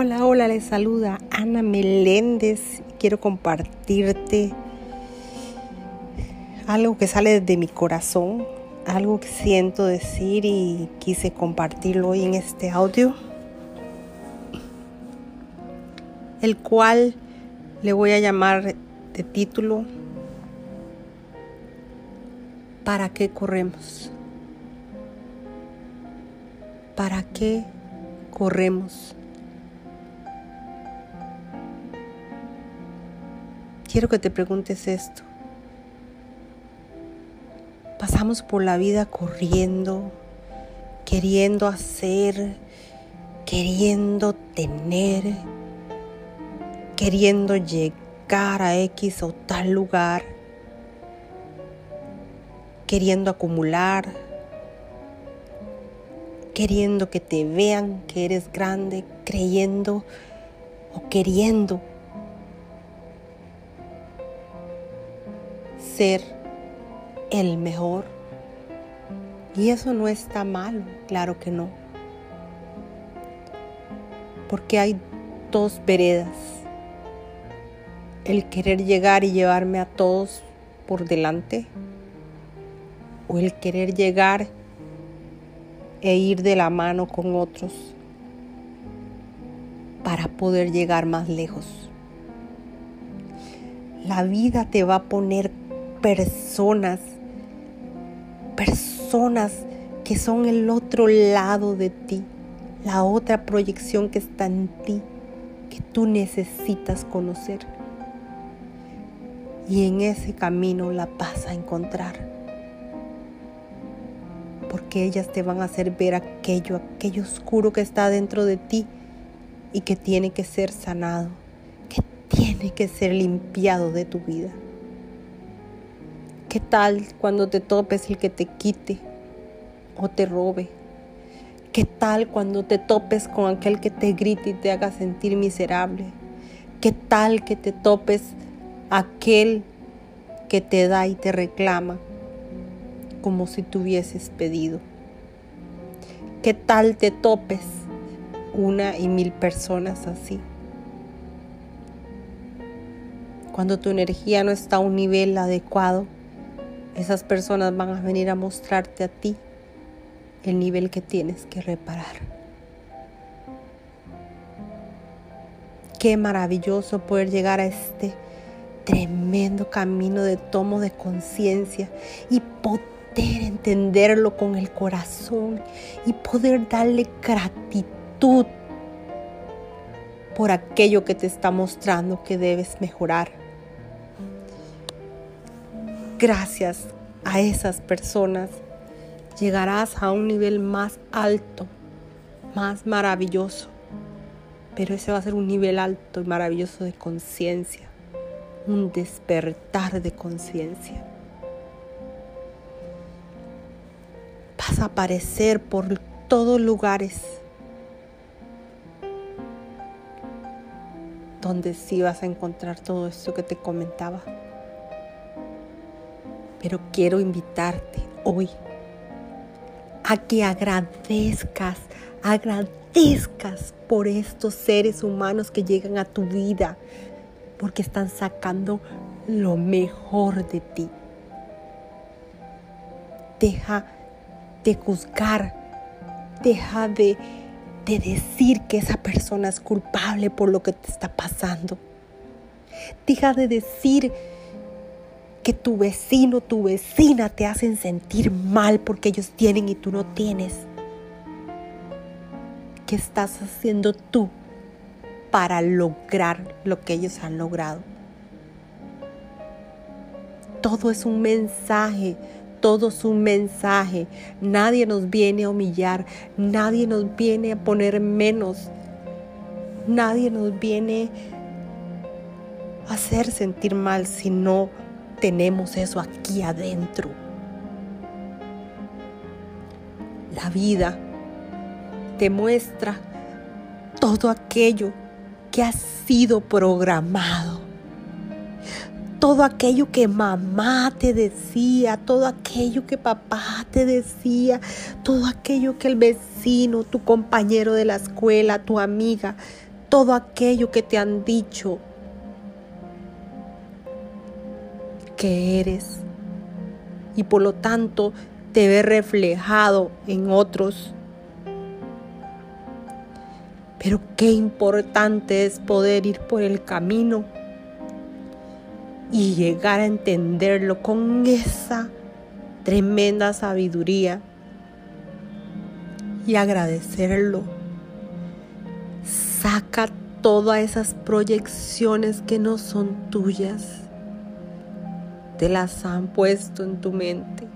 Hola, hola, les saluda Ana Meléndez. Quiero compartirte algo que sale de mi corazón, algo que siento decir y quise compartirlo hoy en este audio, el cual le voy a llamar de título ¿Para qué corremos? ¿Para qué corremos? Quiero que te preguntes esto. Pasamos por la vida corriendo, queriendo hacer, queriendo tener, queriendo llegar a X o tal lugar, queriendo acumular, queriendo que te vean que eres grande, creyendo o queriendo ser el mejor. Y eso no está mal, claro que no. Porque hay dos veredas. El querer llegar y llevarme a todos por delante. O el querer llegar e ir de la mano con otros para poder llegar más lejos. La vida te va a poner personas, personas que son el otro lado de ti, la otra proyección que está en ti, que tú necesitas conocer. Y en ese camino la vas a encontrar. Porque ellas te van a hacer ver aquello, aquello oscuro que está dentro de ti y que tiene que ser sanado, que tiene que ser limpiado de tu vida. ¿Qué tal cuando te topes el que te quite o te robe? ¿Qué tal cuando te topes con aquel que te grite y te haga sentir miserable? ¿Qué tal que te topes aquel que te da y te reclama como si tuvieses pedido? ¿Qué tal te topes una y mil personas así? Cuando tu energía no está a un nivel adecuado, esas personas van a venir a mostrarte a ti el nivel que tienes que reparar. Qué maravilloso poder llegar a este tremendo camino de tomo de conciencia y poder entenderlo con el corazón y poder darle gratitud por aquello que te está mostrando que debes mejorar gracias a esas personas llegarás a un nivel más alto, más maravilloso. Pero ese va a ser un nivel alto y maravilloso de conciencia, un despertar de conciencia. Vas a aparecer por todos lugares donde sí vas a encontrar todo esto que te comentaba. Pero quiero invitarte hoy a que agradezcas, agradezcas por estos seres humanos que llegan a tu vida, porque están sacando lo mejor de ti. Deja de juzgar, deja de, de decir que esa persona es culpable por lo que te está pasando. Deja de decir que tu vecino, tu vecina te hacen sentir mal porque ellos tienen y tú no tienes. ¿Qué estás haciendo tú para lograr lo que ellos han logrado? Todo es un mensaje, todo es un mensaje. Nadie nos viene a humillar, nadie nos viene a poner menos, nadie nos viene a hacer sentir mal, sino tenemos eso aquí adentro. La vida te muestra todo aquello que ha sido programado. Todo aquello que mamá te decía, todo aquello que papá te decía, todo aquello que el vecino, tu compañero de la escuela, tu amiga todo aquello que te han dicho que eres y por lo tanto te ve reflejado en otros. Pero qué importante es poder ir por el camino y llegar a entenderlo con esa tremenda sabiduría y agradecerlo. Saca todas esas proyecciones que no son tuyas. Te las han puesto en tu mente.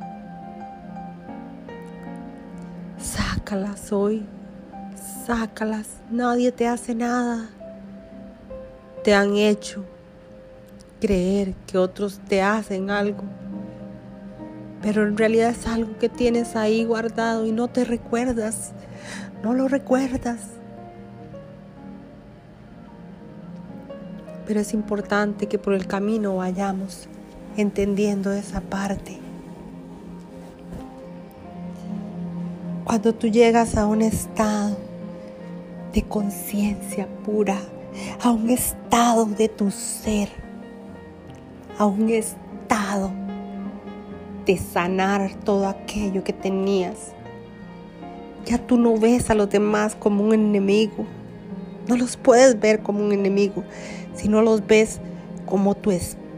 Sácalas hoy. Sácalas. Nadie te hace nada. Te han hecho creer que otros te hacen algo, pero en realidad es algo que tienes ahí guardado y no te recuerdas, no lo recuerdas. Pero es importante que por el camino vayamos entendiendo esa parte. Cuando tú llegas a un estado de conciencia pura, a un estado de tu ser, a un estado de sanar todo aquello que tenías. Ya tú no ves a los demás como un enemigo. No los puedes ver como un enemigo, sino los ves como tu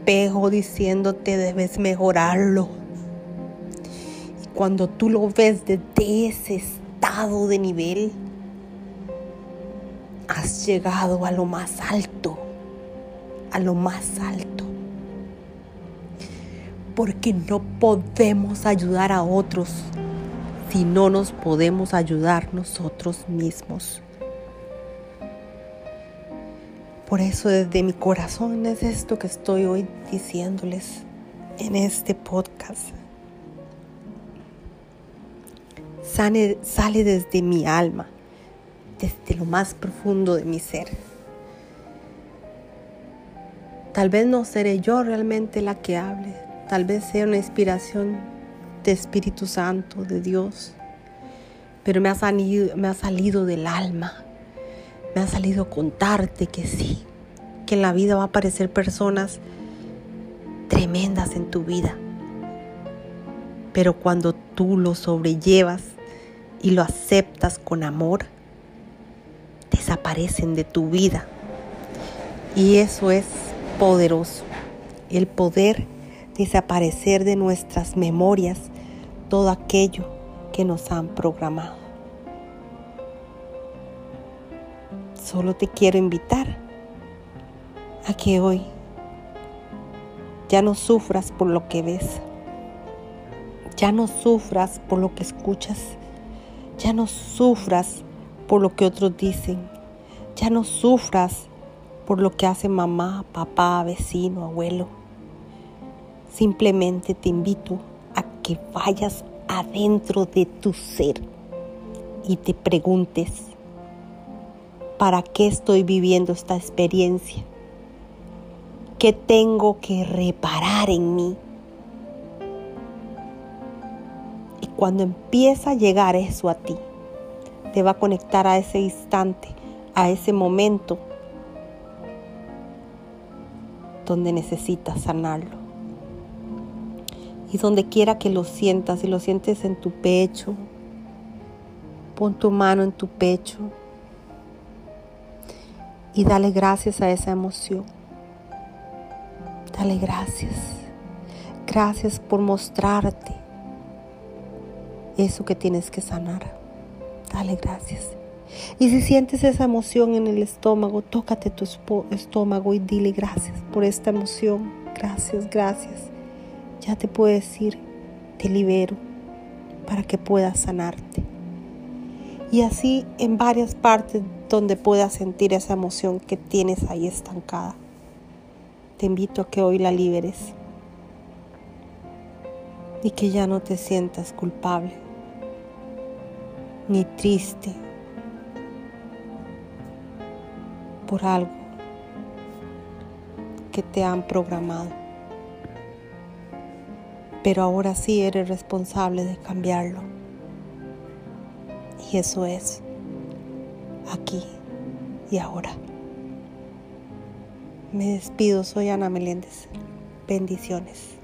espejo diciéndote debes mejorarlo. Y cuando tú lo ves desde ese estado de nivel, has llegado a lo más alto, a lo más alto porque no podemos ayudar a otros si no nos podemos ayudar nosotros mismos. Por eso desde mi corazón es esto que estoy hoy diciéndoles en este podcast. Sale, sale desde mi alma, desde lo más profundo de mi ser. Tal vez no seré yo realmente la que hable, Tal vez sea una inspiración de Espíritu Santo, de Dios, pero me ha salido, me ha salido del alma. Me ha salido contarte que sí, que en la vida va a aparecer personas tremendas en tu vida. Pero cuando tú lo sobrellevas y lo aceptas con amor, desaparecen de tu vida. Y eso es poderoso. El poder desaparecer de nuestras memorias todo aquello que nos han programado. Solo te quiero invitar a que hoy ya no sufras por lo que ves, ya no sufras por lo que escuchas, ya no sufras por lo que otros dicen, ya no sufras por lo que hace mamá, papá, vecino, abuelo. Simplemente te invito a que vayas adentro de tu ser y te preguntes, ¿para qué estoy viviendo esta experiencia? ¿Qué tengo que reparar en mí? Y cuando empieza a llegar eso a ti, te va a conectar a ese instante, a ese momento donde necesitas sanarlo. Y donde quiera que lo sientas, si lo sientes en tu pecho, pon tu mano en tu pecho y dale gracias a esa emoción. Dale gracias. Gracias por mostrarte eso que tienes que sanar. Dale gracias. Y si sientes esa emoción en el estómago, tócate tu estómago y dile gracias por esta emoción. Gracias, gracias ya te puedo decir, te libero para que puedas sanarte. Y así en varias partes donde puedas sentir esa emoción que tienes ahí estancada. Te invito a que hoy la liberes y que ya no te sientas culpable ni triste por algo que te han programado pero ahora sí eres responsable de cambiarlo. Y eso es aquí, y ahora. Me despido, soy Ana Meléndez. Bendiciones.